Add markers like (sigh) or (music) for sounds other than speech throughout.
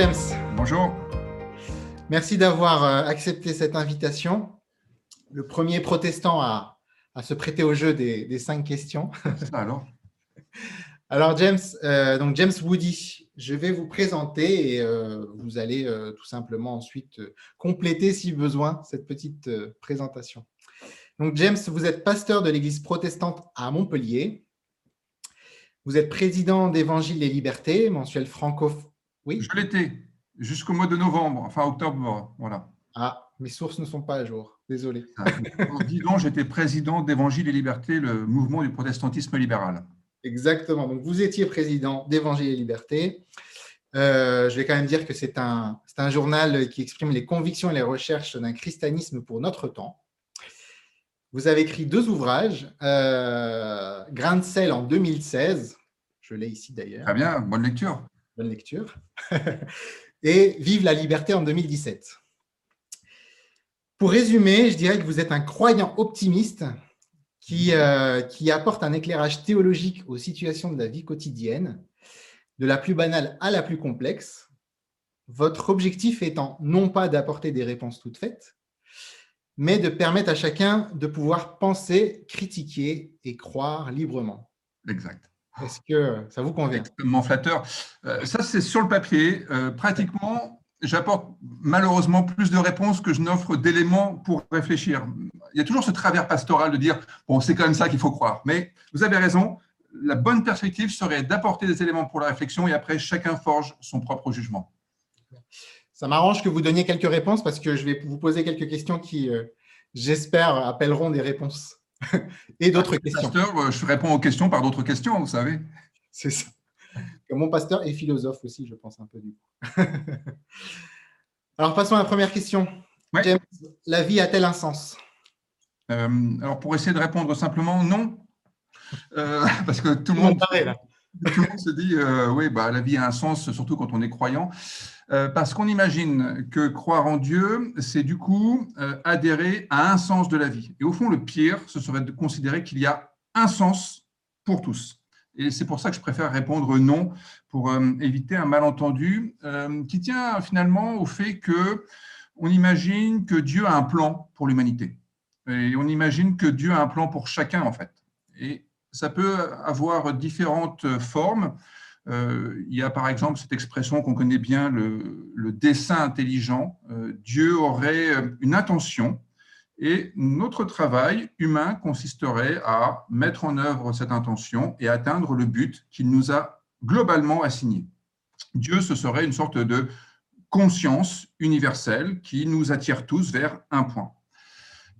James. Bonjour. Merci d'avoir euh, accepté cette invitation. Le premier protestant à, se prêter au jeu des, cinq questions. alors (laughs) Alors James, euh, donc James Woody, je vais vous présenter et euh, vous allez tout simplement ensuite compléter si besoin cette petite présentation. Donc James, vous êtes pasteur de l'église protestante à Montpellier. Vous êtes président d'Évangile et Liberté, mensuel franco. Oui. Je l'étais jusqu'au mois de novembre, enfin octobre, voilà. Ah, mes sources ne sont pas à jour. Désolé. Dis donc, j'étais président d'Évangile et Liberté, le mouvement du protestantisme libéral. Exactement. Donc, vous étiez président d'Évangile et Liberté. Euh, je vais quand même dire que c'est un, un journal qui exprime les convictions et les recherches d'un christianisme pour notre temps. Vous avez écrit deux ouvrages, euh, Grain de sel en 2016, je l'ai ici d'ailleurs. Très bien, bonne lecture. Bonne lecture. (laughs) et Vive la liberté en 2017. Pour résumer, je dirais que vous êtes un croyant optimiste qui, euh, qui apporte un éclairage théologique aux situations de la vie quotidienne, de la plus banale à la plus complexe. Votre objectif étant non pas d'apporter des réponses toutes faites, mais de permettre à chacun de pouvoir penser, critiquer et croire librement. Exact. Est-ce que ça vous convient? Extrêmement flatteur. Euh, ça, c'est sur le papier. Euh, pratiquement, j'apporte malheureusement plus de réponses que je n'offre d'éléments pour réfléchir. Il y a toujours ce travers pastoral de dire, bon, c'est quand même ça qu'il faut croire. Mais vous avez raison, la bonne perspective serait d'apporter des éléments pour la réflexion et après, chacun forge son propre jugement. Ça m'arrange que vous donniez quelques réponses parce que je vais vous poser quelques questions qui, euh, j'espère, appelleront des réponses et d'autres ah, questions. Pasteur, euh, je réponds aux questions par d'autres questions, vous savez. C'est ça. mon pasteur est philosophe aussi, je pense un peu du coup. (laughs) alors, passons à la première question. la vie a-t-elle un sens? Euh, Alors, pour essayer de répondre simplement, non. (laughs) parce que tout le monde, tout le monde se dit, oui, bah, la vie a un sens, surtout quand on est croyant. Euh, parce qu'on imagine que croire en Dieu, c'est du coup euh, adhérer à un sens de la vie. Et au fond, le pire, ce serait de considérer qu'il y a un sens pour tous. Et c'est pour ça que je préfère répondre non, pour euh, éviter un malentendu qui tient finalement au fait que on imagine que Dieu a un plan pour l'humanité. Et on imagine que Dieu a un plan pour chacun, en fait. Et ça peut avoir différentes formes. Euh, il y a par exemple cette expression qu'on connaît bien, le, dessin intelligent. Euh, Dieu aurait euh, une intention et notre travail humain consisterait à mettre en œuvre cette intention et atteindre le but qu'il nous a globalement assigné. Dieu, ce serait une sorte de conscience universelle qui nous attire tous vers un point.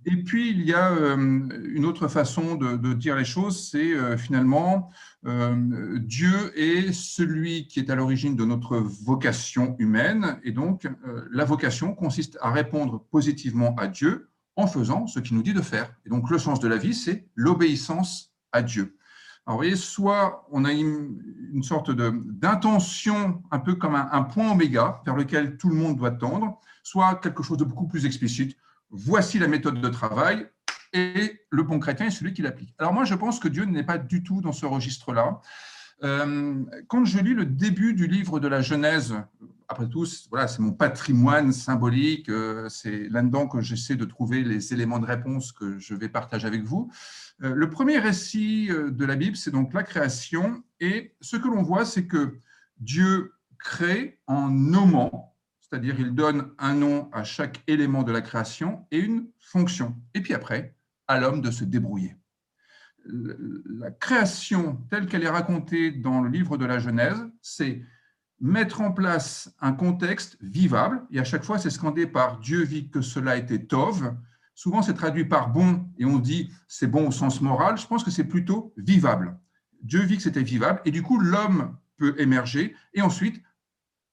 Et puis, il y a euh, une autre façon de, dire les choses, c'est euh, finalement euh, Dieu est celui qui est à l'origine de notre vocation humaine, et donc la vocation consiste à répondre positivement à Dieu en faisant ce qu'il nous dit de faire. Et donc, le sens de la vie, c'est l'obéissance à Dieu. Alors, vous voyez, soit on a une, sorte d'intention, un peu comme un point oméga vers lequel tout le monde doit tendre, soit quelque chose de beaucoup plus explicite voici la méthode de travail, et le bon chrétien est celui qui l'applique. Alors moi, je pense que Dieu n'est pas du tout dans ce registre-là. Euh, quand je lis le début du livre de la Genèse, après tout, voilà, c'est mon patrimoine symbolique, euh, c'est là-dedans que j'essaie de trouver les éléments de réponse que je vais partager avec vous. Euh, le premier récit de la Bible, c'est donc la création, et ce que l'on voit, c'est que Dieu crée en nommant, c'est-à-dire il donne un nom à chaque élément de la création et une fonction. Et puis après, à l'homme de se débrouiller. La création telle qu'elle est racontée dans le livre de la Genèse, c'est mettre en place un contexte vivable, et à chaque fois c'est scandé par Dieu vit que cela était tov. Souvent c'est traduit par bon, et on dit c'est bon au sens moral. Je pense que c'est plutôt vivable. Dieu vit que c'était vivable, et du coup l'homme peut émerger, et ensuite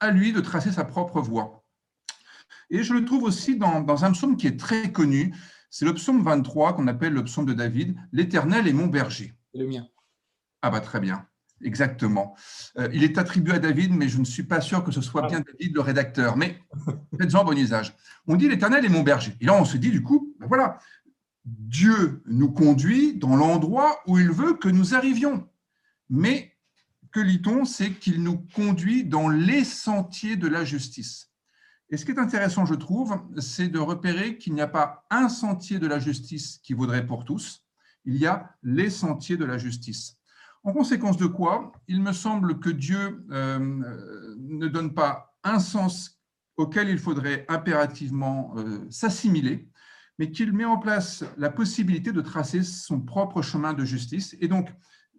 à lui de tracer sa propre voie. Et je le trouve aussi dans, un psaume qui est très connu, c'est le psaume 23 qu'on appelle le psaume de David, L'Éternel est mon berger. Le mien. Ah bah très bien, exactement. Euh, il est attribué à David, mais je ne suis pas sûr que ce soit bien David le rédacteur, mais faites-en bon usage. On dit L'Éternel est mon berger. Et là, on se dit du coup, ben voilà, Dieu nous conduit dans l'endroit où il veut que nous arrivions. Mais que lit-on C'est qu'il nous conduit dans les sentiers de la justice. Et ce qui est intéressant, je trouve, c'est de repérer qu'il n'y a pas un sentier de la justice qui vaudrait pour tous, il y a les sentiers de la justice. En conséquence de quoi, il me semble que Dieu euh, ne donne pas un sens auquel il faudrait impérativement euh, s'assimiler, mais qu'il met en place la possibilité de tracer son propre chemin de justice et donc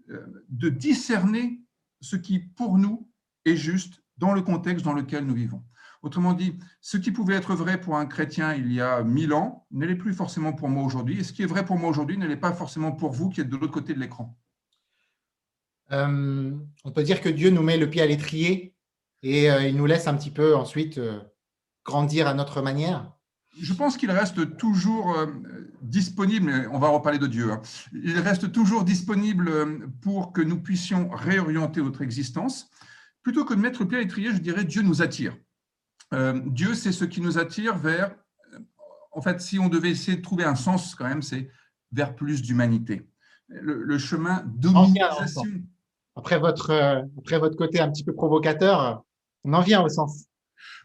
euh, de discerner ce qui, pour nous, est juste dans le contexte dans lequel nous vivons. Autrement dit, ce qui pouvait être vrai pour un chrétien il y a mille ans ne l'est plus forcément pour moi aujourd'hui, et ce qui est vrai pour moi aujourd'hui ne l'est pas forcément pour vous qui êtes de l'autre côté de l'écran. Euh, on peut dire que Dieu nous met le pied à l'étrier et euh, il nous laisse un petit peu ensuite euh, grandir à notre manière. Je pense qu'il reste toujours disponible, on va reparler de Dieu, hein. il reste toujours disponible pour que nous puissions réorienter notre existence. Plutôt que de mettre le pied à l'étrier, je dirais Dieu nous attire. Dieu, c'est ce qui nous attire vers, en fait, si on devait essayer de trouver un sens quand même, c'est vers plus d'humanité. Le, chemin d'humanisation après votre, euh, après votre côté un petit peu provocateur, on en vient au sens.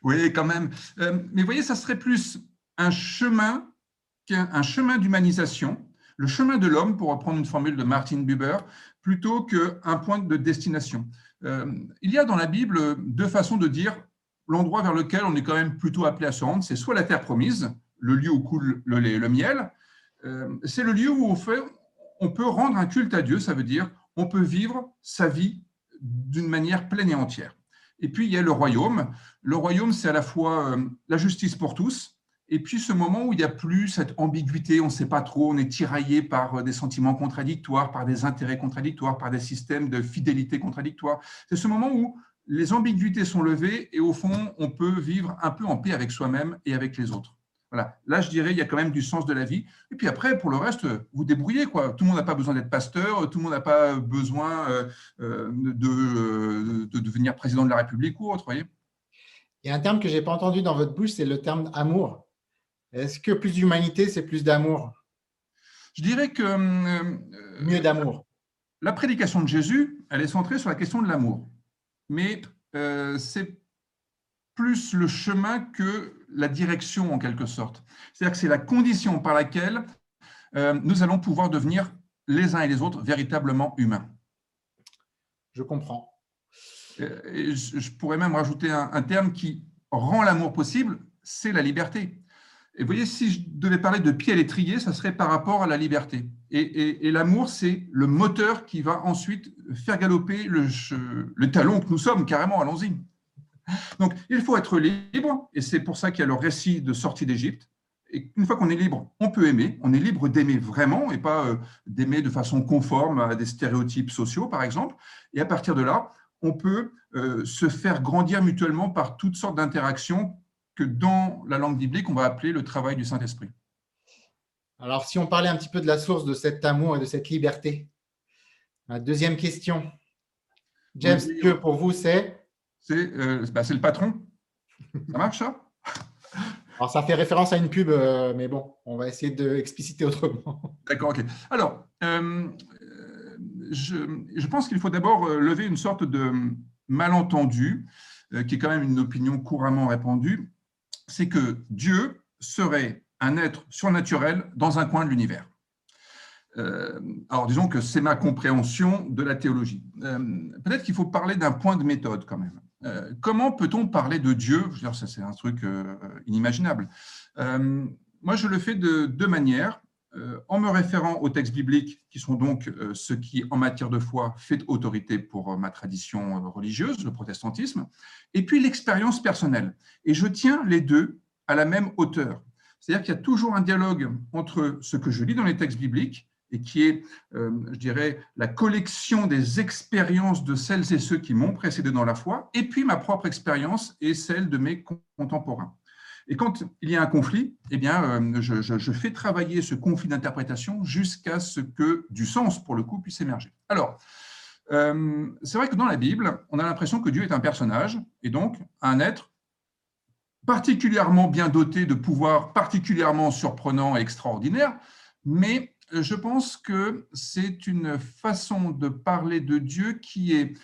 Oui, quand même. Euh, mais vous voyez, ça serait plus un chemin qu'un chemin d'humanisation, le chemin de l'homme, pour reprendre une formule de Martin Buber, plutôt qu'un point de destination. Euh, il y a dans la Bible deux façons de dire l'endroit vers lequel on est quand même plutôt appelé à se rendre. C'est soit la terre promise, le lieu où coule le lait et le miel. c'est le lieu où on peut rendre un culte à Dieu, ça veut dire on peut vivre sa vie d'une manière pleine et entière. Et puis, il y a le royaume. Le royaume, c'est à la fois euh, la justice pour tous, et puis ce moment où il n'y a plus cette ambiguïté, on ne sait pas trop, on est tiraillé par euh, des sentiments contradictoires, par des intérêts contradictoires, par des systèmes de fidélité contradictoires. C'est ce moment où les ambiguïtés sont levées et au fond, on peut vivre un peu en paix avec soi-même et avec les autres. Là, je dirais, il y a quand même du sens de la vie. Et puis après, pour le reste, vous débrouillez. Quoi. Tout le monde n'a pas besoin d'être pasteur, tout le monde n'a pas besoin euh, euh, de, de, devenir président de la République ou autre. Voyez il y a un terme que je n'ai pas entendu dans votre bouche, c'est le terme amour. Est-ce que plus d'humanité, c'est plus d'amour? Je dirais que... Euh, Mieux d'amour. La prédication de Jésus, elle est centrée sur la question de l'amour. Mais c'est plus le chemin que la direction en quelque sorte. C'est-à-dire que c'est la condition par laquelle euh, nous allons pouvoir devenir les uns et les autres véritablement humains. Je comprends. Et je pourrais même rajouter un, terme qui rend l'amour possible, c'est la liberté. Et vous voyez, si je devais parler de pied à l'étrier, ça serait par rapport à la liberté. Et, l'amour, c'est le moteur qui va ensuite faire galoper le, talon que nous sommes, carrément, allons-y. Donc, il faut être libre, et c'est pour ça qu'il y a le récit de sortie d'Égypte. Et une fois qu'on est libre, on peut aimer. On est libre d'aimer vraiment et pas euh, d'aimer de façon conforme à des stéréotypes sociaux, par exemple. Et à partir de là, on peut euh, se faire grandir mutuellement par toutes sortes d'interactions que dans la langue biblique, on va appeler le travail du Saint-Esprit. Alors, si on parlait un petit peu de la source de cet amour et de cette liberté, la deuxième question. James, Dieu pour vous, c'est? Euh, bah, c'est le patron. Ça marche, ça? (laughs) Alors, ça fait référence à une pub, euh, mais bon, on va essayer d'expliciter autrement. (laughs) D'accord, ok. Alors, euh, je, pense qu'il faut d'abord lever une sorte de malentendu, qui est quand même une opinion couramment répandue, c'est que Dieu serait un être surnaturel dans un coin de l'univers. alors, disons que c'est ma compréhension de la théologie. Peut-être qu'il faut parler d'un point de méthode quand même. Euh, comment peut-on parler de Dieu? Je veux dire, ça c'est un truc euh, inimaginable. Euh, moi, je le fais de deux manières. En me référant aux textes bibliques, qui sont donc ce qui, en matière de foi, fait autorité pour ma tradition religieuse, le protestantisme, et puis l'expérience personnelle. Et je tiens les deux à la même hauteur. C'est-à-dire qu'il y a toujours un dialogue entre ce que je lis dans les textes bibliques et qui est, euh, je dirais, la collection des expériences de celles et ceux qui m'ont précédé dans la foi, et puis ma propre expérience et celle de mes contemporains. Et quand il y a un conflit, eh bien, euh, je, fais travailler ce conflit d'interprétation jusqu'à ce que du sens, pour le coup, puisse émerger. Alors, euh, c'est vrai que dans la Bible, on a l'impression que Dieu est un personnage, et donc un être particulièrement bien doté de pouvoirs particulièrement surprenants et extraordinaires, mais je pense que c'est une façon de parler de Dieu qui est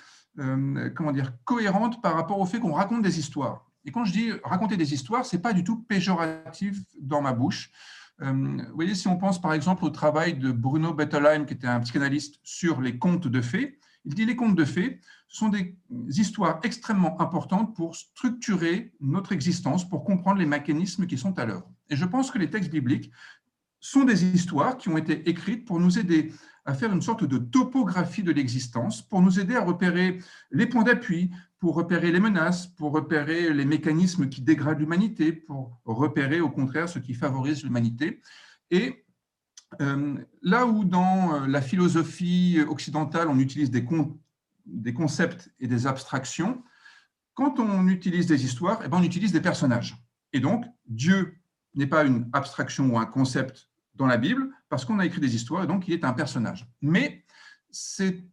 comment dire, cohérente par rapport au fait qu'on raconte des histoires. Et quand je dis raconter des histoires, ce n'est pas du tout péjoratif dans ma bouche. vous voyez, si on pense par exemple au travail de Bruno Bettelheim, qui était un psychanalyste sur les contes de fées, il dit les contes de fées, sont des histoires extrêmement importantes pour structurer notre existence, pour comprendre les mécanismes qui sont à l'œuvre. Et je pense que les textes bibliques sont des histoires qui ont été écrites pour nous aider à faire une sorte de topographie de l'existence, pour nous aider à repérer les points d'appui, pour repérer les menaces, pour repérer les mécanismes qui dégradent l'humanité, pour repérer au contraire ce qui favorise l'humanité. Et euh, là où dans euh, la philosophie occidentale, on utilise des, des concepts et des abstractions, quand on utilise des histoires, eh ben, on utilise des personnages. Et donc, Dieu n'est pas une abstraction ou un concept dans la Bible, parce qu'on a écrit des histoires, et donc il est un personnage. Mais c'est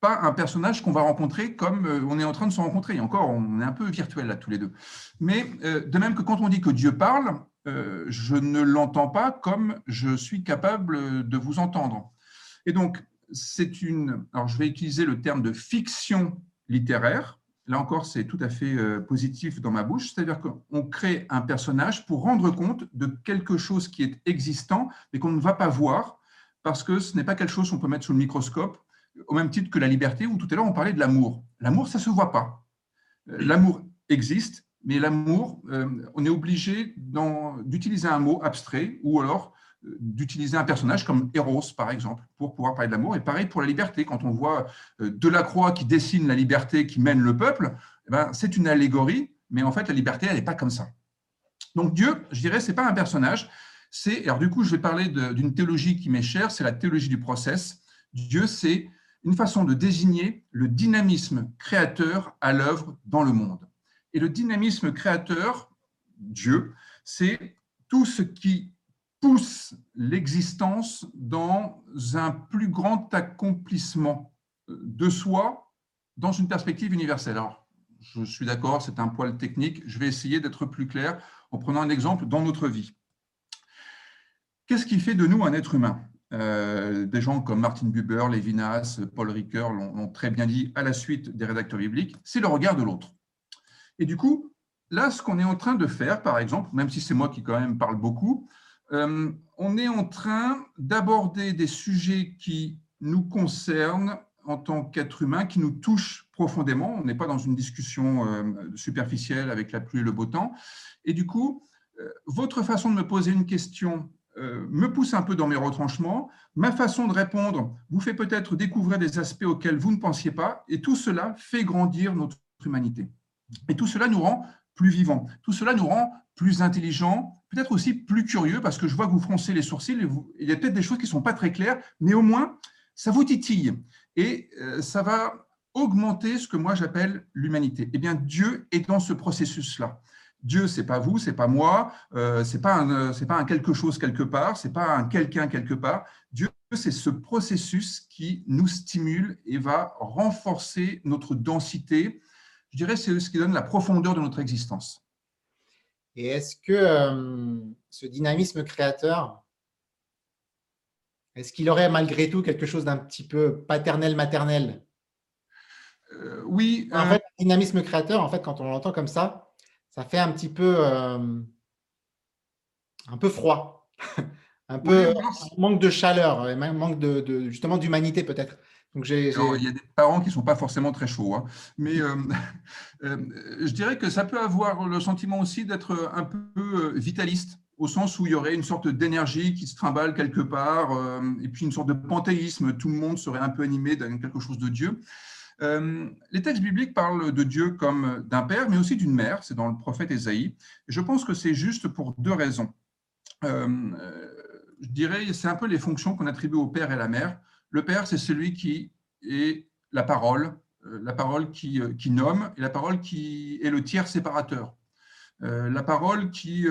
pas un personnage qu'on va rencontrer comme euh, on est en train de se rencontrer. Et encore, on est un peu virtuel là tous les deux. Mais de même que quand on dit que Dieu parle, euh, je ne l'entends pas comme je suis capable de vous entendre. Et donc, c'est une. Alors, je vais utiliser le terme de fiction littéraire. Là encore, c'est tout à fait euh, positif dans ma bouche. C'est-à-dire qu'on crée un personnage pour rendre compte de quelque chose qui est existant, mais qu'on ne va pas voir, parce que ce n'est pas quelque chose qu'on peut mettre sous le microscope, au même titre que la liberté, où tout à l'heure on parlait de l'amour. L'amour, ça ne se voit pas. Euh, l'amour existe, mais l'amour, euh, on est obligé d'utiliser un mot abstrait ou alors euh, d'utiliser un personnage comme Eros, par exemple, pour pouvoir parler de l'amour. Et pareil pour la liberté, quand on voit Delacroix qui dessine la liberté qui mène le peuple, eh ben, c'est une allégorie, mais en fait, la liberté, elle n'est pas comme ça. Donc Dieu, je dirais, ce n'est pas un personnage, c'est, alors du coup, je vais parler d'une théologie qui m'est chère, c'est la théologie du process. Dieu, c'est une façon de désigner le dynamisme créateur à l'œuvre dans le monde. Et le dynamisme créateur, Dieu, c'est tout ce qui pousse l'existence dans un plus grand accomplissement de soi dans une perspective universelle. Alors, je suis d'accord, c'est un poil technique. Je vais essayer d'être plus clair en prenant un exemple dans notre vie. Qu'est-ce qui fait de nous un être humain? Euh, Des gens comme Martin Buber, Lévinas, Paul Ricoeur l'ont très bien dit à la suite des rédacteurs bibliques, c'est le regard de l'autre. Et du coup, là, ce qu'on est en train de faire, par exemple, même si c'est moi qui quand même parle beaucoup, euh, on est en train d'aborder des sujets qui nous concernent en tant qu'être humain, qui nous touchent profondément. On n'est pas dans une discussion euh, superficielle avec la pluie et le beau temps. Et du coup, votre façon de me poser une question me pousse un peu dans mes retranchements. Ma façon de répondre vous fait peut-être découvrir des aspects auxquels vous ne pensiez pas. Et tout cela fait grandir notre humanité. Et tout cela nous rend plus vivants. Tout cela nous rend plus intelligents, peut-être aussi plus curieux, parce que je vois que vous froncez les sourcils, il y a peut-être des choses qui ne sont pas très claires, mais au moins, ça vous titille. Et euh, ça va augmenter ce que moi j'appelle l'humanité. Eh bien, Dieu est dans ce processus-là. Dieu, c'est pas vous, c'est pas moi, euh, c'est pas un, c'est pas un quelque chose quelque part, c'est pas un quelqu'un quelque part. Dieu, c'est ce processus qui nous stimule et va renforcer notre densité, je dirais, c'est ce qui donne la profondeur de notre existence. Et est-ce que euh, ce dynamisme créateur, est-ce qu'il aurait malgré tout quelque chose d'un petit peu paternel-maternel euh, Oui. En euh, fait, le dynamisme créateur, en fait, quand on l'entend comme ça, ça fait un petit peu, un peu froid, (laughs) un peu manque de chaleur, manque de justement d'humanité peut-être. Donc il y a des parents qui ne sont pas forcément très chauds, hein. mais euh, (laughs) euh, je dirais que ça peut avoir le sentiment aussi d'être un peu euh, vitaliste, au sens où il y aurait une sorte d'énergie qui se trimballe quelque part, et puis une sorte de panthéisme, tout le monde serait un peu animé dans quelque chose de Dieu. Les textes bibliques parlent de Dieu comme d'un père, mais aussi d'une mère, c'est dans le prophète Ésaïe. je pense que c'est juste pour deux raisons. je dirais, c'est un peu les fonctions qu'on attribue au père et à la mère. Le Père, c'est celui qui est la parole, euh, la parole euh, qui, nomme et la parole qui est le tiers séparateur. Euh, la parole qui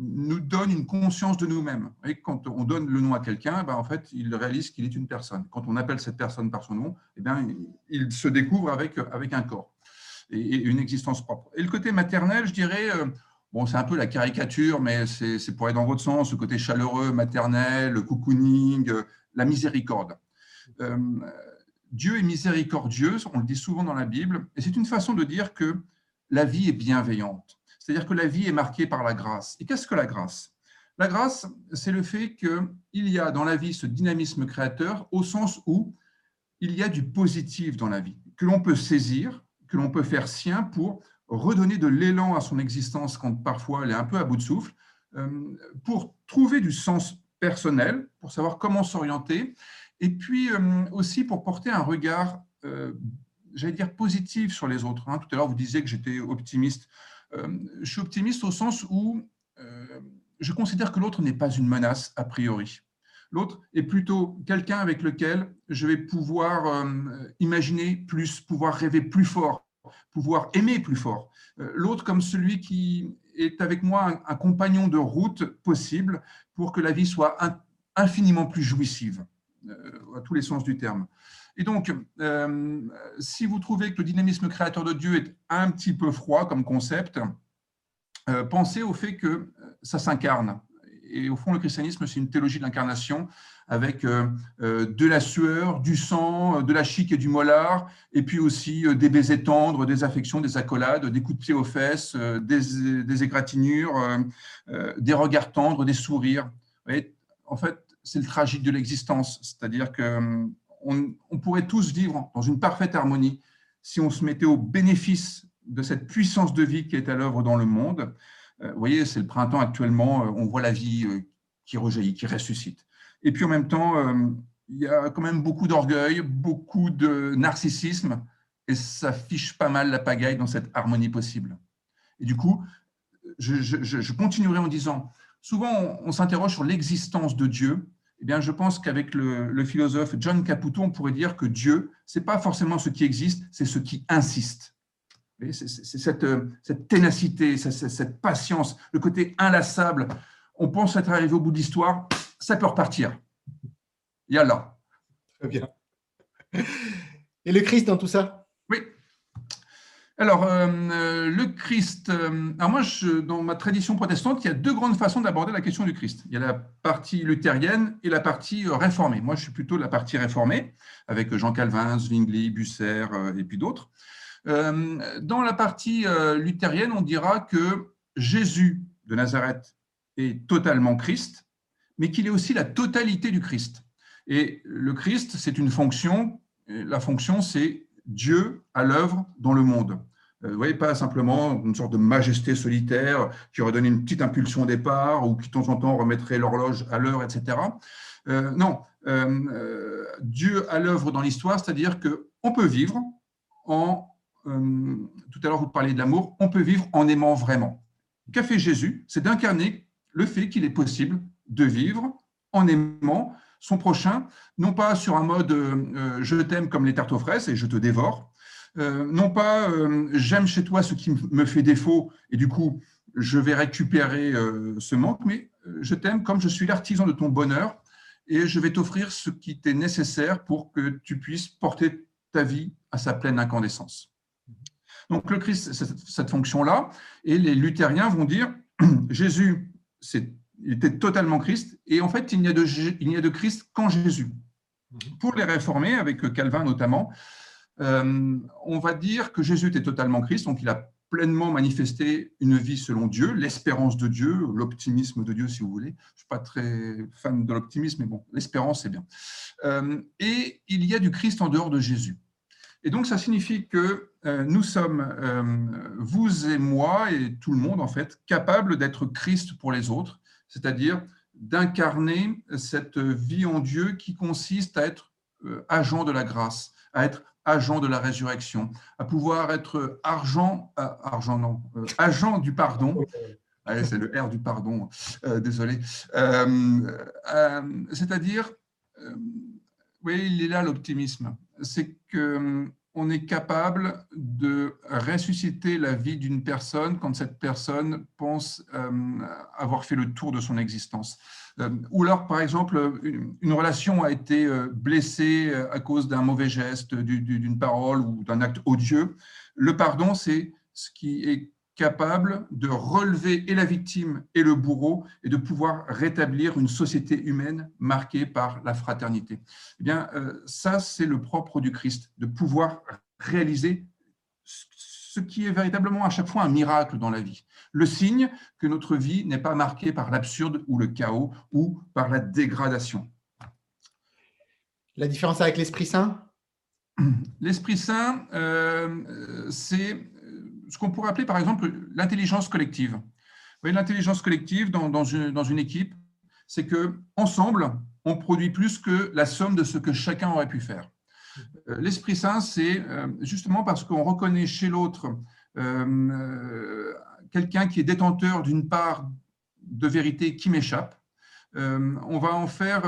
nous donne une conscience de nous-mêmes. Quand on donne le nom à quelqu'un, ben, en fait, il réalise qu'il est une personne. Quand on appelle cette personne par son nom, eh bien, il se découvre avec, avec un corps et, une existence propre. Et le côté maternel, je dirais, bon, c'est un peu la caricature, mais c'est pour aller dans votre sens, le côté chaleureux, maternel, le cocooning, la miséricorde. Euh, Dieu est miséricordieux, on le dit souvent dans la Bible, et c'est une façon de dire que la vie est bienveillante. C'est-à-dire que la vie est marquée par la grâce. Et qu'est-ce que la grâce? La grâce, c'est le fait qu'il y a dans la vie ce dynamisme créateur au sens où il y a du positif dans la vie, que l'on peut saisir, que l'on peut faire sien pour redonner de l'élan à son existence quand parfois elle est un peu à bout de souffle, euh, pour trouver du sens personnel, pour savoir comment s'orienter, et puis euh, aussi pour porter un regard, euh, j'allais dire, positif sur les autres. Hein. Tout à l'heure, vous disiez que j'étais optimiste. Je suis optimiste au sens où je considère que l'autre n'est pas une menace a priori. L'autre est plutôt quelqu'un avec lequel je vais pouvoir imaginer plus, pouvoir rêver plus fort, pouvoir aimer plus fort. L'autre comme celui qui est avec moi un, compagnon de route possible pour que la vie soit infiniment plus jouissive, euh, à tous les sens du terme. Et donc, euh, si vous trouvez que le dynamisme créateur de Dieu est un petit peu froid comme concept, euh, pensez au fait que ça s'incarne. Et au fond, le christianisme, c'est une théologie de l'incarnation avec euh, euh, de la sueur, du sang, de la chic et du molar, et puis aussi euh, des baisers tendres, des affections, des accolades, des coups de pied aux fesses, des, égratignures, des regards tendres, des sourires. en fait, c'est le tragique de l'existence, c'est-à-dire qu'on on pourrait tous vivre dans une parfaite harmonie si on se mettait au bénéfice de cette puissance de vie qui est à l'œuvre dans le monde. Vous voyez, c'est le printemps actuellement, on voit la vie qui rejaillit, qui ressuscite. Et puis en même temps, euh, il y a quand même beaucoup d'orgueil, beaucoup de narcissisme, et ça fiche pas mal la pagaille dans cette harmonie possible. Et du coup, je, continuerai en disant, souvent on, s'interroge sur l'existence de Dieu. Eh bien, je pense qu'avec le, philosophe John Caputo, on pourrait dire que Dieu, c'est pas forcément ce qui existe, c'est ce qui insiste. C'est cette, cette, ténacité, cette, patience, le côté inlassable. On pense être arrivé au bout de l'histoire, ça peut repartir. Yallah. Très bien. Et le Christ dans tout ça? Alors, euh, euh, le Christ, euh, alors moi, dans ma tradition protestante, il y a deux grandes façons d'aborder la question du Christ. Il y a la partie luthérienne et la partie réformée. Moi, je suis plutôt la partie réformée, avec Jean Calvin, Zwingli, Busser et puis d'autres. dans la partie luthérienne, on dira que Jésus de Nazareth est totalement Christ, mais qu'il est aussi la totalité du Christ. Et le Christ, c'est une fonction, la fonction, c'est Dieu à l'œuvre dans le monde. Euh, vous voyez, pas simplement une sorte de majesté solitaire qui aurait donné une petite impulsion au départ ou qui de temps en temps remettrait l'horloge à l'heure, etc. Euh, non, euh, Dieu à l'œuvre dans l'histoire, c'est-à-dire qu'on peut vivre en, tout à l'heure vous parliez de l'amour, on peut vivre en aimant vraiment. Qu'a fait Jésus? C'est d'incarner le fait qu'il est possible de vivre en aimant son prochain, non pas sur un mode euh, je t'aime comme les tartes aux fraises et je te dévore, euh, non pas euh, j'aime chez toi ce qui me fait défaut et du coup je vais récupérer ce manque, mais je t'aime comme je suis l'artisan de ton bonheur et je vais t'offrir ce qui t'est nécessaire pour que tu puisses porter ta vie à sa pleine incandescence. Donc le Christ, cette, cette fonction-là, et les luthériens vont dire (clears throat) Jésus, c'est il était totalement Christ. Et en fait, il n'y a de, il n'y a de Christ qu'en Jésus. Mhm. Pour les réformés, avec Calvin notamment, euh, on va dire que Jésus était totalement Christ, donc il a pleinement manifesté une vie selon Dieu, l'espérance de Dieu, l'optimisme de Dieu, si vous voulez. Je ne suis pas très fan de l'optimisme, mais bon, l'espérance, c'est bien. Euh, et il y a du Christ en dehors de Jésus. Et donc, ça signifie que euh, nous sommes, vous et moi, et tout le monde, en fait, capables d'être Christ pour les autres, c'est-à-dire d'incarner cette vie en Dieu qui consiste à être euh, agent de la grâce, à être agent de la résurrection, à pouvoir être argent, euh, argent non, euh, agent du pardon. (laughs) c'est le R du pardon, désolé. C'est-à-dire, oui, il est là l'optimisme. C'est que on est capable de ressusciter la vie d'une personne quand cette personne pense euh, avoir fait le tour de son existence. Euh, ou alors, par exemple, une, relation a été euh, blessée à cause d'un mauvais geste, d'une parole ou d'un acte odieux. Le pardon, c'est ce qui est capable de relever et la victime et le bourreau et de pouvoir rétablir une société humaine marquée par la fraternité. Eh bien, euh, ça, c'est le propre du Christ, de pouvoir réaliser ce qui est véritablement à chaque fois un miracle dans la vie. Le signe que notre vie n'est pas marquée par l'absurde ou le chaos ou par la dégradation. La différence avec l'Esprit Saint? L'Esprit Saint, euh, c'est ce qu'on pourrait appeler par exemple l'intelligence collective. L'intelligence collective dans, dans, une, dans une équipe, c'est que ensemble, on produit plus que la somme de ce que chacun aurait pu faire. Euh, L'Esprit Saint, c'est euh, justement parce qu'on reconnaît chez l'autre euh, quelqu'un qui est détenteur d'une part de vérité qui m'échappe. on va en faire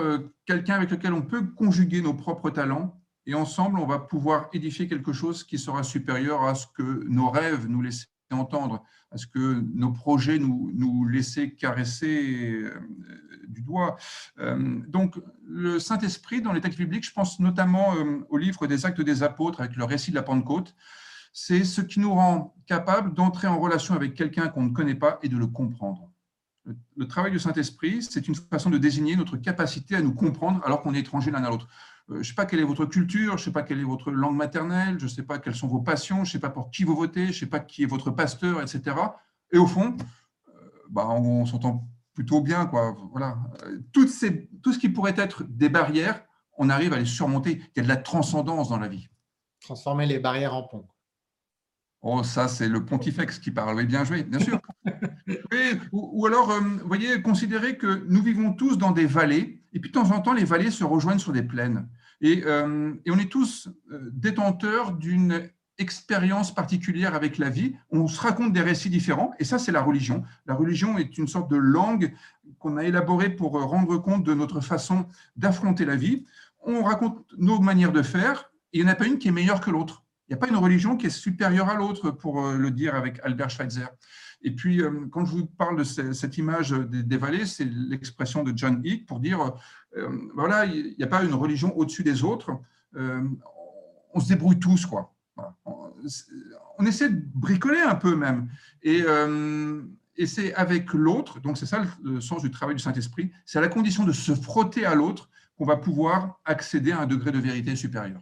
quelqu'un avec lequel on peut conjuguer nos propres talents et ensemble, on va pouvoir édifier quelque chose qui sera supérieur à ce que nos rêves nous laissaient entendre, à ce que nos projets nous, nous laissaient caresser euh, du doigt. Euh, donc, le Saint-Esprit, dans les textes bibliques, je pense notamment euh, au livre des Actes des Apôtres avec le récit de la Pentecôte, c'est ce qui nous rend capable d'entrer en relation avec quelqu'un qu'on ne connaît pas et de le comprendre. Le travail du Saint-Esprit, c'est une façon de désigner notre capacité à nous comprendre alors qu'on est étranger l'un à l'autre. Euh, je ne sais pas quelle est votre culture, je ne sais pas quelle est votre langue maternelle, je ne sais pas quelles sont vos passions, je ne sais pas pour qui vous votez, je ne sais pas qui est votre pasteur, etc. Et au fond, euh, bah, on, s'entend plutôt bien. Quoi. Voilà. Toutes ces, tout ce qui pourrait être des barrières, on arrive à les surmonter. Il y a de la transcendance dans la vie. Transformer les barrières en pont. Oh, ça, c'est le pontifex qui parle. Oui, bien joué, bien sûr. (laughs) ou, alors, euh, vous voyez, considérez que nous vivons tous dans des vallées, et puis de temps en temps, les vallées se rejoignent sur des plaines. Et, euh, et on est tous euh, détenteurs d'une expérience particulière avec la vie. On se raconte des récits différents, et ça, c'est la religion. La religion est une sorte de langue qu'on a élaborée pour rendre compte de notre façon d'affronter la vie. On raconte nos manières de faire, et il n'y en a pas une qui est meilleure que l'autre. Il n'y a pas une religion qui est supérieure à l'autre, pour euh, le dire avec Albert Schweitzer. Et puis, euh, quand je vous parle de cette image des, vallées, c'est l'expression de John Hick pour dire, euh, voilà, il n'y a pas une religion au-dessus des autres. on se débrouille tous, quoi. On, essaie de bricoler un peu même. Et, et c'est avec l'autre, donc c'est ça le sens du travail du Saint-Esprit, c'est à la condition de se frotter à l'autre qu'on va pouvoir accéder à un degré de vérité supérieur.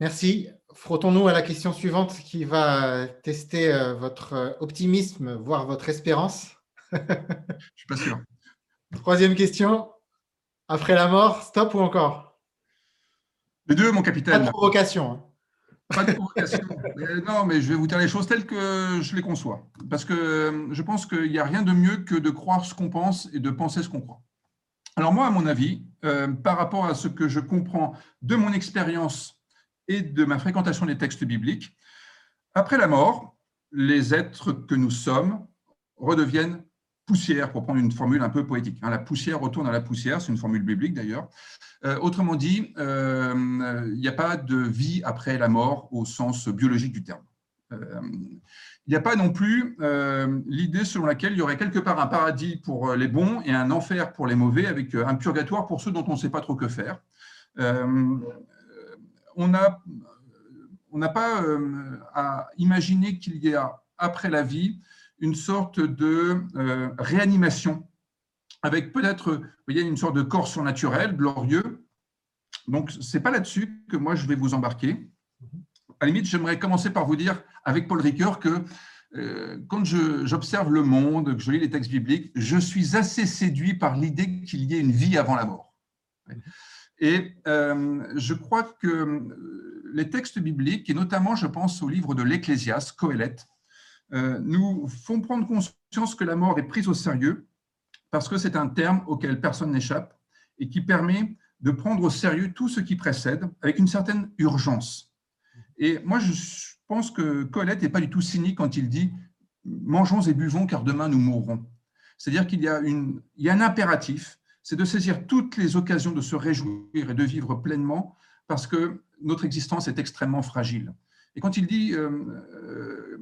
Merci. Frottons-nous à la question suivante qui va tester euh, votre euh, optimisme, voire votre espérance. Je ne suis pas sûr. Troisième question. Après la mort, stop ou encore? Les deux, mon capitaine. Pas de provocation. Hein. Pas de provocation. (laughs) non, mais je vais vous dire les choses telles que je les conçois. Parce que euh, je pense qu'il n'y a rien de mieux que de croire ce qu'on pense et de penser ce qu'on croit. Alors moi, à mon avis, par rapport à ce que je comprends de mon expérience et de ma fréquentation des textes bibliques, après la mort, les êtres que nous sommes redeviennent poussière, pour prendre une formule un peu poétique. Hein. La poussière retourne à la poussière, c'est une formule biblique d'ailleurs. Euh, autrement dit, euh, il n'y a pas de vie après la mort au sens biologique du terme. Euh, il n'y a pas non plus l'idée selon laquelle il y aurait quelque part un paradis pour les bons et un enfer pour les mauvais, avec un purgatoire pour ceux dont on ne sait pas trop que faire on n'a pas à imaginer qu'il y a, après la vie, une sorte de euh, réanimation, avec peut-être une sorte de corps surnaturel, glorieux. Donc, ce n'est pas là-dessus que moi, je vais vous embarquer. À la limite, j'aimerais commencer par vous dire, avec Paul Ricoeur, que euh, quand j'observe le monde, que je lis les textes bibliques, je suis assez séduit par l'idée qu'il y ait une vie avant la mort. Et euh, je crois que les textes bibliques, et notamment je pense au livre de l'Ecclésiaste, Coëlette, nous font prendre conscience que la mort est prise au sérieux parce que c'est un terme auquel personne n'échappe et qui permet de prendre au sérieux tout ce qui précède avec une certaine urgence. Et moi, je pense que Coëlette n'est pas du tout cynique quand il dit « mangeons et buvons car demain nous mourrons ». C'est-à-dire qu'il y a un impératif c'est de saisir toutes les occasions de se réjouir et de vivre pleinement parce que notre existence est extrêmement fragile. Et quand il dit, euh, euh,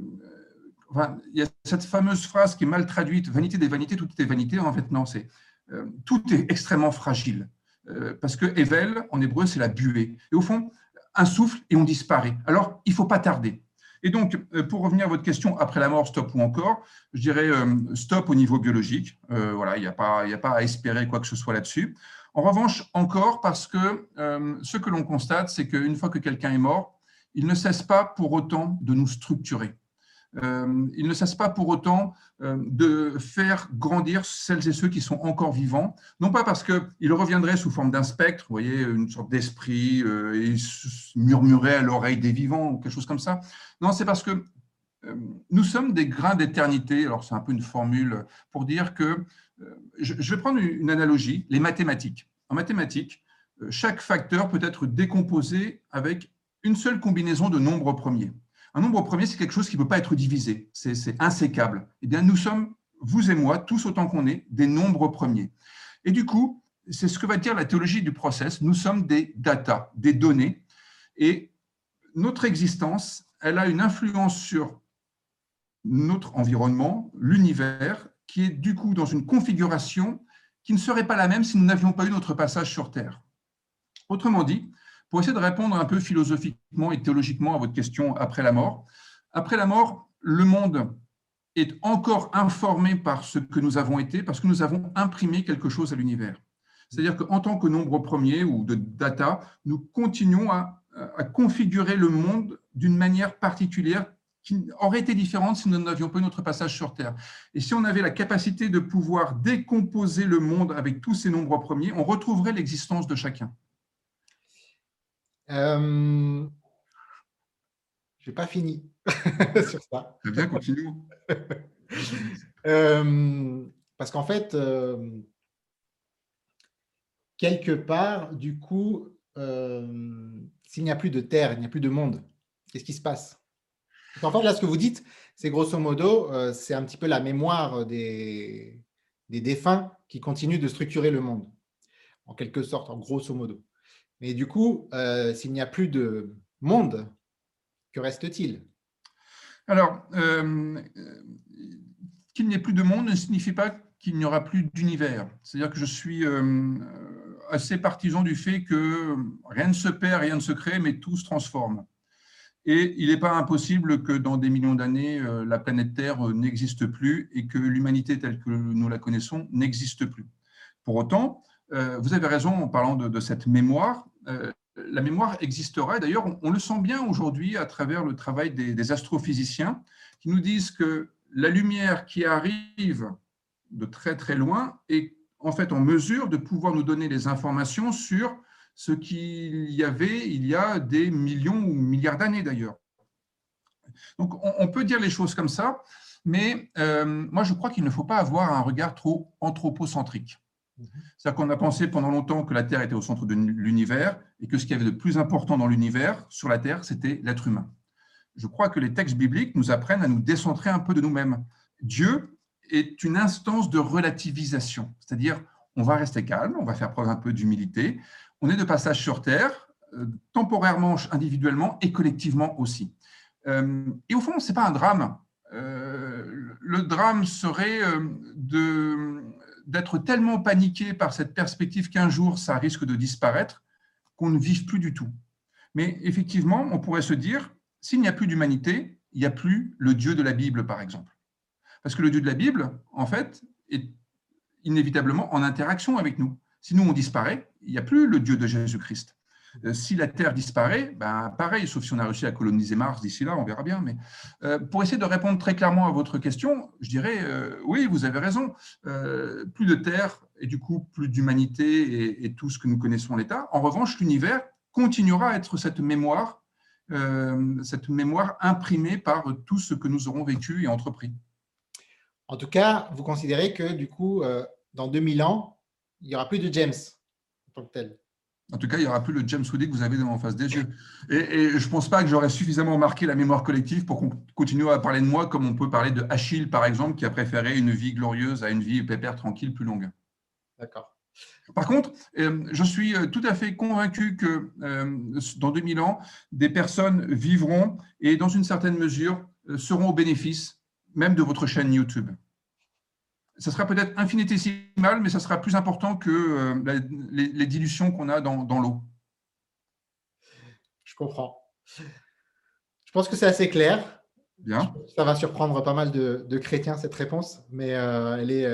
il y a cette fameuse phrase qui est mal traduite, vanité des vanités, tout est vanité, en fait, non, c'est euh, tout est extrêmement fragile. parce que Evel, en hébreu, c'est la buée. Et au fond, un souffle et on disparaît. Alors, il ne faut pas tarder. Et donc, pour revenir à votre question, après la mort, stop ou encore, je dirais stop au niveau biologique. voilà, il n'y a, a pas à espérer quoi que ce soit là-dessus. En revanche, encore parce que ce que l'on constate, c'est qu'une fois que quelqu'un est mort, il ne cesse pas pour autant de nous structurer. Euh, il ne cesse pas pour autant euh, de faire grandir celles et ceux qui sont encore vivants, non pas parce qu'il reviendrait sous forme d'un spectre, voyez, une sorte d'esprit, euh, et murmurait à l'oreille des vivants ou quelque chose comme ça. Non, c'est parce que nous sommes des grains d'éternité. Alors, c'est un peu une formule pour dire que, je vais prendre une analogie, les mathématiques. En mathématiques, chaque facteur peut être décomposé avec une seule combinaison de nombres premiers. Un nombre premier, c'est quelque chose qui ne peut pas être divisé, c'est insécable. Eh bien, nous sommes, vous et moi, tous autant qu'on est, des nombres premiers. Et du coup, c'est ce que va dire la théologie du process. Nous sommes des data, des données, et notre existence, elle a une influence sur notre environnement, l'univers, qui est du coup dans une configuration qui ne serait pas la même si nous n'avions pas eu notre passage sur Terre. Autrement dit, pour essayer de répondre un peu philosophiquement et théologiquement à votre question après la mort. Après la mort, le monde est encore informé par ce que nous avons été, parce que nous avons imprimé quelque chose à l'univers. C'est-à-dire qu'en tant que nombre premier ou de data, nous continuons à, à configurer le monde d'une manière particulière qui aurait été différente si nous n'avions pas eu notre passage sur Terre. Et si on avait la capacité de pouvoir décomposer le monde avec tous ces nombres premiers, on retrouverait l'existence de chacun. Euh, je n'ai pas fini (laughs) sur ça. Très bien, continue. (laughs) Euh, parce qu'en fait, euh, quelque part, du coup, s'il n'y a plus de terre, il n'y a plus de monde, qu'est-ce qui se passe? En fait, là, ce que vous dites, c'est grosso modo, c'est un petit peu la mémoire des, des défunts qui continuent de structurer le monde, en quelque sorte, en grosso modo. Mais du coup, euh, s'il n'y a plus de monde, que reste-t-il? Alors, euh, qu'il n'y ait plus de monde ne signifie pas qu'il n'y aura plus d'univers. C'est-à-dire que je suis euh, assez partisan du fait que rien ne se perd, rien ne se crée, mais tout se transforme. Et il n'est pas impossible que dans des millions d'années, la planète Terre n'existe plus et que l'humanité telle que nous la connaissons n'existe plus. Pour autant, euh, vous avez raison en parlant de, cette mémoire. Euh, la mémoire existera, d'ailleurs, on, le sent bien aujourd'hui à travers le travail des, astrophysiciens qui nous disent que la lumière qui arrive de très très loin est en fait en mesure de pouvoir nous donner des informations sur ce qu'il y avait il y a des millions ou milliards d'années d'ailleurs. Donc on, peut dire les choses comme ça, mais euh, moi je crois qu'il ne faut pas avoir un regard trop anthropocentrique. Mhm. C'est-à-dire qu'on a pensé pendant longtemps que la Terre était au centre de l'univers et que ce qu'il y avait de plus important dans l'univers, sur la Terre, c'était l'être humain. Je crois que les textes bibliques nous apprennent à nous décentrer un peu de nous-mêmes. Dieu est une instance de relativisation, c'est-à-dire on va rester calme, on va faire preuve un peu d'humilité, on est de passage sur Terre, euh, temporairement, individuellement et collectivement aussi. Euh, et au fond, ce n'est pas un drame. Euh, le drame serait de d'être tellement paniqué par cette perspective qu'un jour ça risque de disparaître qu'on ne vive plus du tout. Mais effectivement, on pourrait se dire, s'il n'y a plus d'humanité, il n'y a plus le Dieu de la Bible, par exemple. Parce que le Dieu de la Bible, en fait, est inévitablement en interaction avec nous. Si nous, on disparaît, il n'y a plus le Dieu de Jésus-Christ. Euh, si la Terre disparaît, ben pareil, sauf si on a réussi à coloniser Mars d'ici là, on verra bien. Mais euh, pour essayer de répondre très clairement à votre question, je dirais euh, oui, vous avez raison. plus de Terre et du coup plus d'humanité et, tout ce que nous connaissons l'État. En revanche, l'univers continuera à être cette mémoire, cette mémoire imprimée par tout ce que nous aurons vécu et entrepris. En tout cas, vous considérez que du coup, dans 2000 ans, il n'y aura plus de James en tant que tel en tout cas, il n'y aura plus le James Woody que vous avez en face des yeux. Et, je ne pense pas que j'aurais suffisamment marqué la mémoire collective pour qu'on continue à parler de moi comme on peut parler de Achille, par exemple, qui a préféré une vie glorieuse à une vie pépère, tranquille, plus longue. D'accord. Par contre, euh, je suis euh, tout à fait convaincu que euh, dans 2000 ans, des personnes vivront et, dans une certaine mesure, seront au bénéfice même de votre chaîne YouTube ça sera peut-être infinitésimal, mais ça sera plus important que euh, les, dilutions qu'on a dans, l'eau. Je comprends. Je pense que c'est assez clair. Bien. Ça va surprendre pas mal de, chrétiens, cette réponse, mais elle est,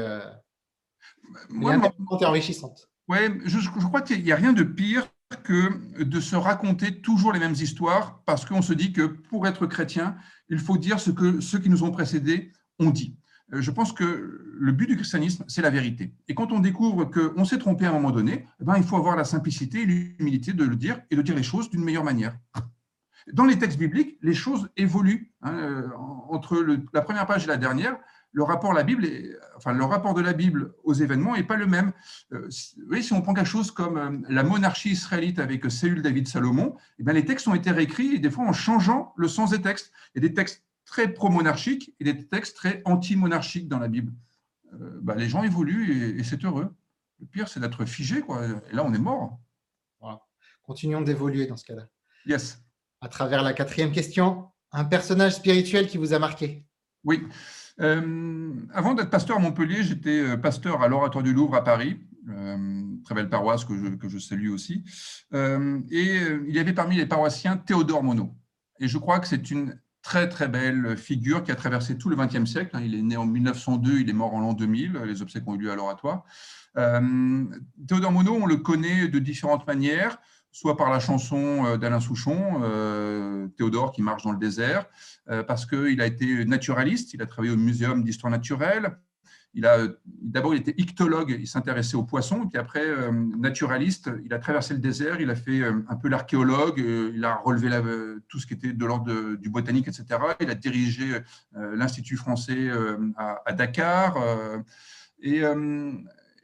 Moi, et enrichissante. Oui, je, je, crois qu'il n'y a rien de pire que de se raconter toujours les mêmes histoires parce qu'on se dit que pour être chrétien, il faut dire ce que ceux qui nous ont précédés ont dit. Euh, je pense que le but du christianisme, c'est la vérité. Et quand on découvre qu'on s'est trompé à un moment donné, eh ben, il faut avoir la simplicité et l'humilité de le dire et de dire les choses d'une meilleure manière. Dans les textes bibliques, les choses évoluent. Hein, euh, entre la première page et la dernière, le rapport, la Bible enfin, le rapport de la Bible aux événements n'est pas le même. Euh, si on prend quelque chose comme la monarchie israélite avec Saül, David, Salomon, eh bien, les textes ont été réécrits, et des fois en changeant le sens des textes. Il y a des textes très pro-monarchiques et des textes très anti-monarchiques dans la Bible. Euh, bah, les gens évoluent et, c'est heureux. Le pire, c'est d'être figé, quoi. Et là, on est mort. Continuons d'évoluer dans ce cas-là. Yes. À travers la quatrième question, un personnage spirituel qui vous a marqué? Oui. Euh, avant d'être pasteur à Montpellier, j'étais euh, pasteur à l'Oratoire du Louvre à Paris, très belle paroisse que je, que je salue aussi. et il y avait parmi les paroissiens Théodore Monod. Et je crois que c'est une très très belle figure qui a traversé tout le XXe siècle. Hein. Il est né en 1902, il est mort en l'an 2000, les obsèques ont eu lieu à l'oratoire. Euh, Théodore Monod, on le connaît de différentes manières, soit par la chanson euh, d'Alain Souchon, euh, Théodore qui marche dans le désert, parce qu'il a été naturaliste, il a travaillé au Muséum d'histoire naturelle, d'abord il était ictologue, il s'intéressait aux poissons, puis après euh, naturaliste, il a traversé le désert, il a fait euh, un peu l'archéologue, euh, il a relevé tout ce qui était de l'ordre du botanique, etc. Il a dirigé l'institut français à, Dakar et,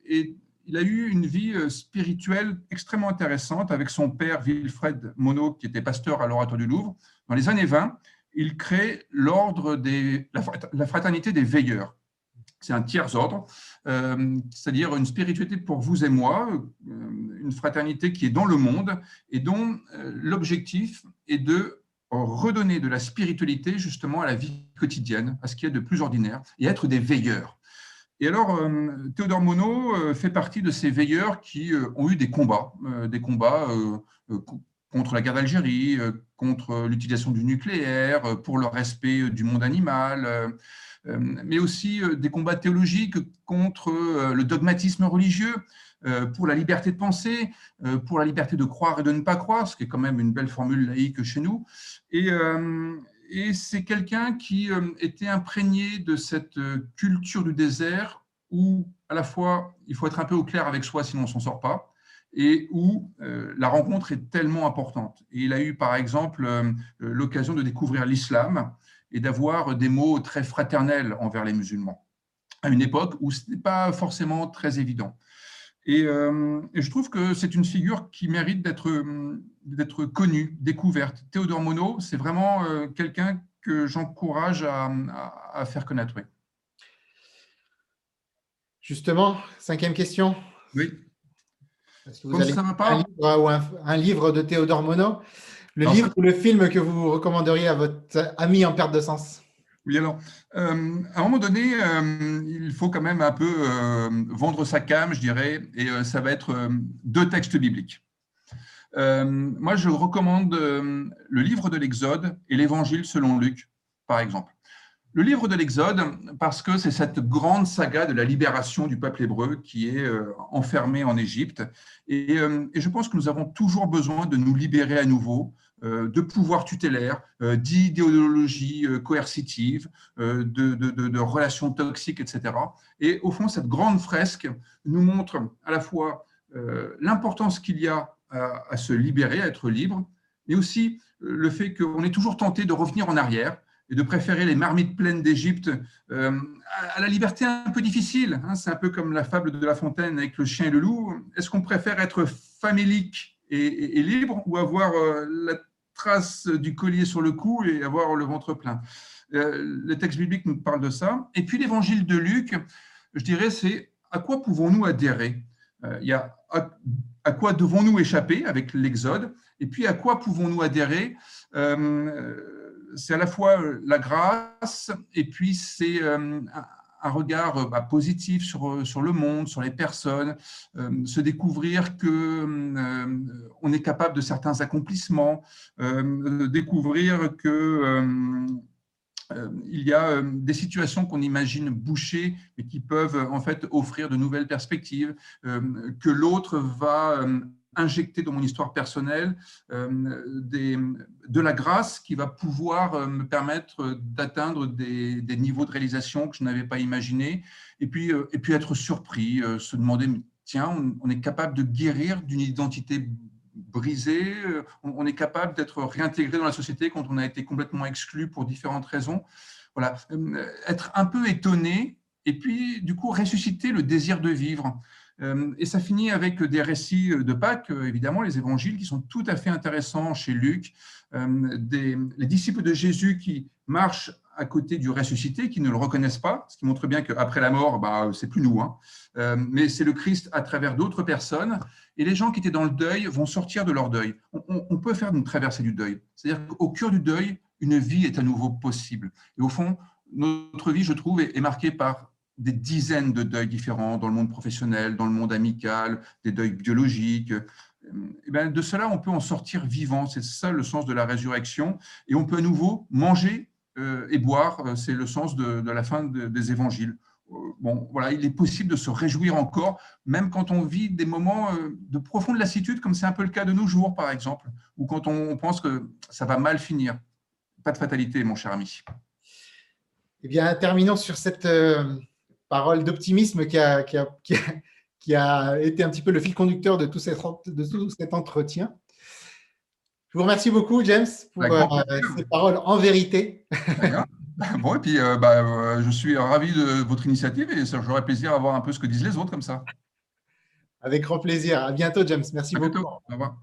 et, il a eu une vie spirituelle extrêmement intéressante avec son père Wilfred Monod, qui était pasteur à l'Oratoire du Louvre. Dans les années 20, il crée l'ordre des la fraternité des veilleurs c'est un tiers ordre, euh, c'est-à-dire une spiritualité pour vous et moi, euh, une fraternité qui est dans le monde et dont euh, l'objectif est de redonner de la spiritualité justement à la vie quotidienne, à ce qui est de plus ordinaire, et être des veilleurs. Et alors, Théodore Monod fait partie de ces veilleurs qui ont eu des combats, des combats contre la guerre d'Algérie, contre l'utilisation du nucléaire, pour le respect du monde animal euh, mais aussi euh, des combats théologiques contre euh, le dogmatisme religieux, pour la liberté de penser, pour la liberté de croire et de ne pas croire, ce qui est quand même une belle formule laïque chez nous. Et, c'est quelqu'un qui était imprégné de cette culture du désert où à la fois il faut être un peu au clair avec soi sinon on s'en sort pas et où la rencontre est tellement importante. Et il a eu par exemple l'occasion de découvrir l'islam et d'avoir des mots très fraternels envers les musulmans, à une époque où ce n'est pas forcément très évident. Euh, et, je trouve que c'est une figure qui mérite d'être connue, découverte. Théodore Monod, c'est vraiment euh, quelqu'un que j'encourage à, faire connaître. Justement, cinquième question? Oui. Est-ce que vous avez un livre, ou un, livre de Théodore Monod le livre ou le film que vous recommanderiez à votre ami en perte de sens? Oui, alors, euh, à un moment donné, euh, il faut quand même un peu euh, vendre sa cam, je dirais, et ça va être deux textes bibliques. moi, je recommande le livre de l'Exode et l'Évangile selon Luc, par exemple. Le livre de l'Exode, parce que c'est cette grande saga de la libération du peuple hébreu qui est enfermé en Égypte. Et, et, je pense que nous avons toujours besoin de nous libérer à nouveau euh, de pouvoir tutélaire, euh, d'idéologie euh, coercitive, de, relations toxiques, etc. Et au fond, cette grande fresque nous montre à la fois l'importance qu'il y a à, se libérer, à être libre, mais aussi le fait qu'on est toujours tenté de revenir en arrière et de préférer les marmites pleines d'Égypte à, la liberté un peu difficile. Hein. C'est un peu comme la fable de La Fontaine avec le chien et le loup. Est-ce qu'on préfère être famélique et, libre ou avoir la trace du collier sur le cou et avoir le ventre plein? Euh, le texte biblique nous parle de ça. Et puis l'évangile de Luc, je dirais, c'est à quoi pouvons-nous adhérer? Euh, Il y a à, quoi devons-nous échapper avec l'Exode Et puis à quoi pouvons-nous adhérer euh, C'est à la fois la grâce et puis c'est un regard bah, positif sur, sur le monde, sur les personnes, se découvrir que on est capable de certains accomplissements, découvrir que il y a des situations qu'on imagine bouchées, mais qui peuvent en fait offrir de nouvelles perspectives, que l'autre va injecter dans mon histoire personnelle euh, de la grâce qui va pouvoir euh, me permettre d'atteindre des, niveaux de réalisation que je n'avais pas imaginés, et puis, euh, et puis être surpris, se demander, tiens, on, est capable de guérir d'une identité brisée, on, est capable d'être réintégré dans la société quand on a été complètement exclu pour différentes raisons. Voilà, être un peu étonné, et puis du coup ressusciter le désir de vivre. Euh, et ça finit avec des récits de Pâques, euh, évidemment, les évangiles, qui sont tout à fait intéressants chez Luc. Euh, des, les disciples de Jésus qui marchent à côté du ressuscité, qui ne le reconnaissent pas, ce qui montre bien qu'après la mort, bah, c'est plus nous, hein. mais c'est le Christ à travers d'autres personnes. Et les gens qui étaient dans le deuil vont sortir de leur deuil. On peut faire une traversée du deuil. C'est-à-dire qu'au cœur du deuil, une vie est à nouveau possible. Et au fond, notre vie, je trouve, est marquée par des dizaines de deuils différents dans le monde professionnel, dans le monde amical, des deuils biologiques. Et eh bien, de cela, on peut en sortir vivant. C'est ça le sens de la résurrection. Et on peut à nouveau manger euh, et boire. Euh, c'est le sens de, la fin des évangiles. Euh, bon, voilà, il est possible de se réjouir encore, même quand on vit des moments de profonde lassitude, comme c'est un peu le cas de nos jours, par exemple, ou quand on pense que ça va mal finir. Pas de fatalité, mon cher ami. Eh bien, terminons sur cette parole d'optimisme qui a, qui, a, qui, a, été un petit peu le fil conducteur de tout cet, de tout cet entretien. Je vous remercie beaucoup, James, pour euh, ces paroles en vérité. Bon, et puis euh, bah, euh, je suis ravi de votre initiative et j'aurais plaisir à voir un peu ce que disent les autres comme ça. Avec grand plaisir. À bientôt, James. Merci beaucoup. Au revoir.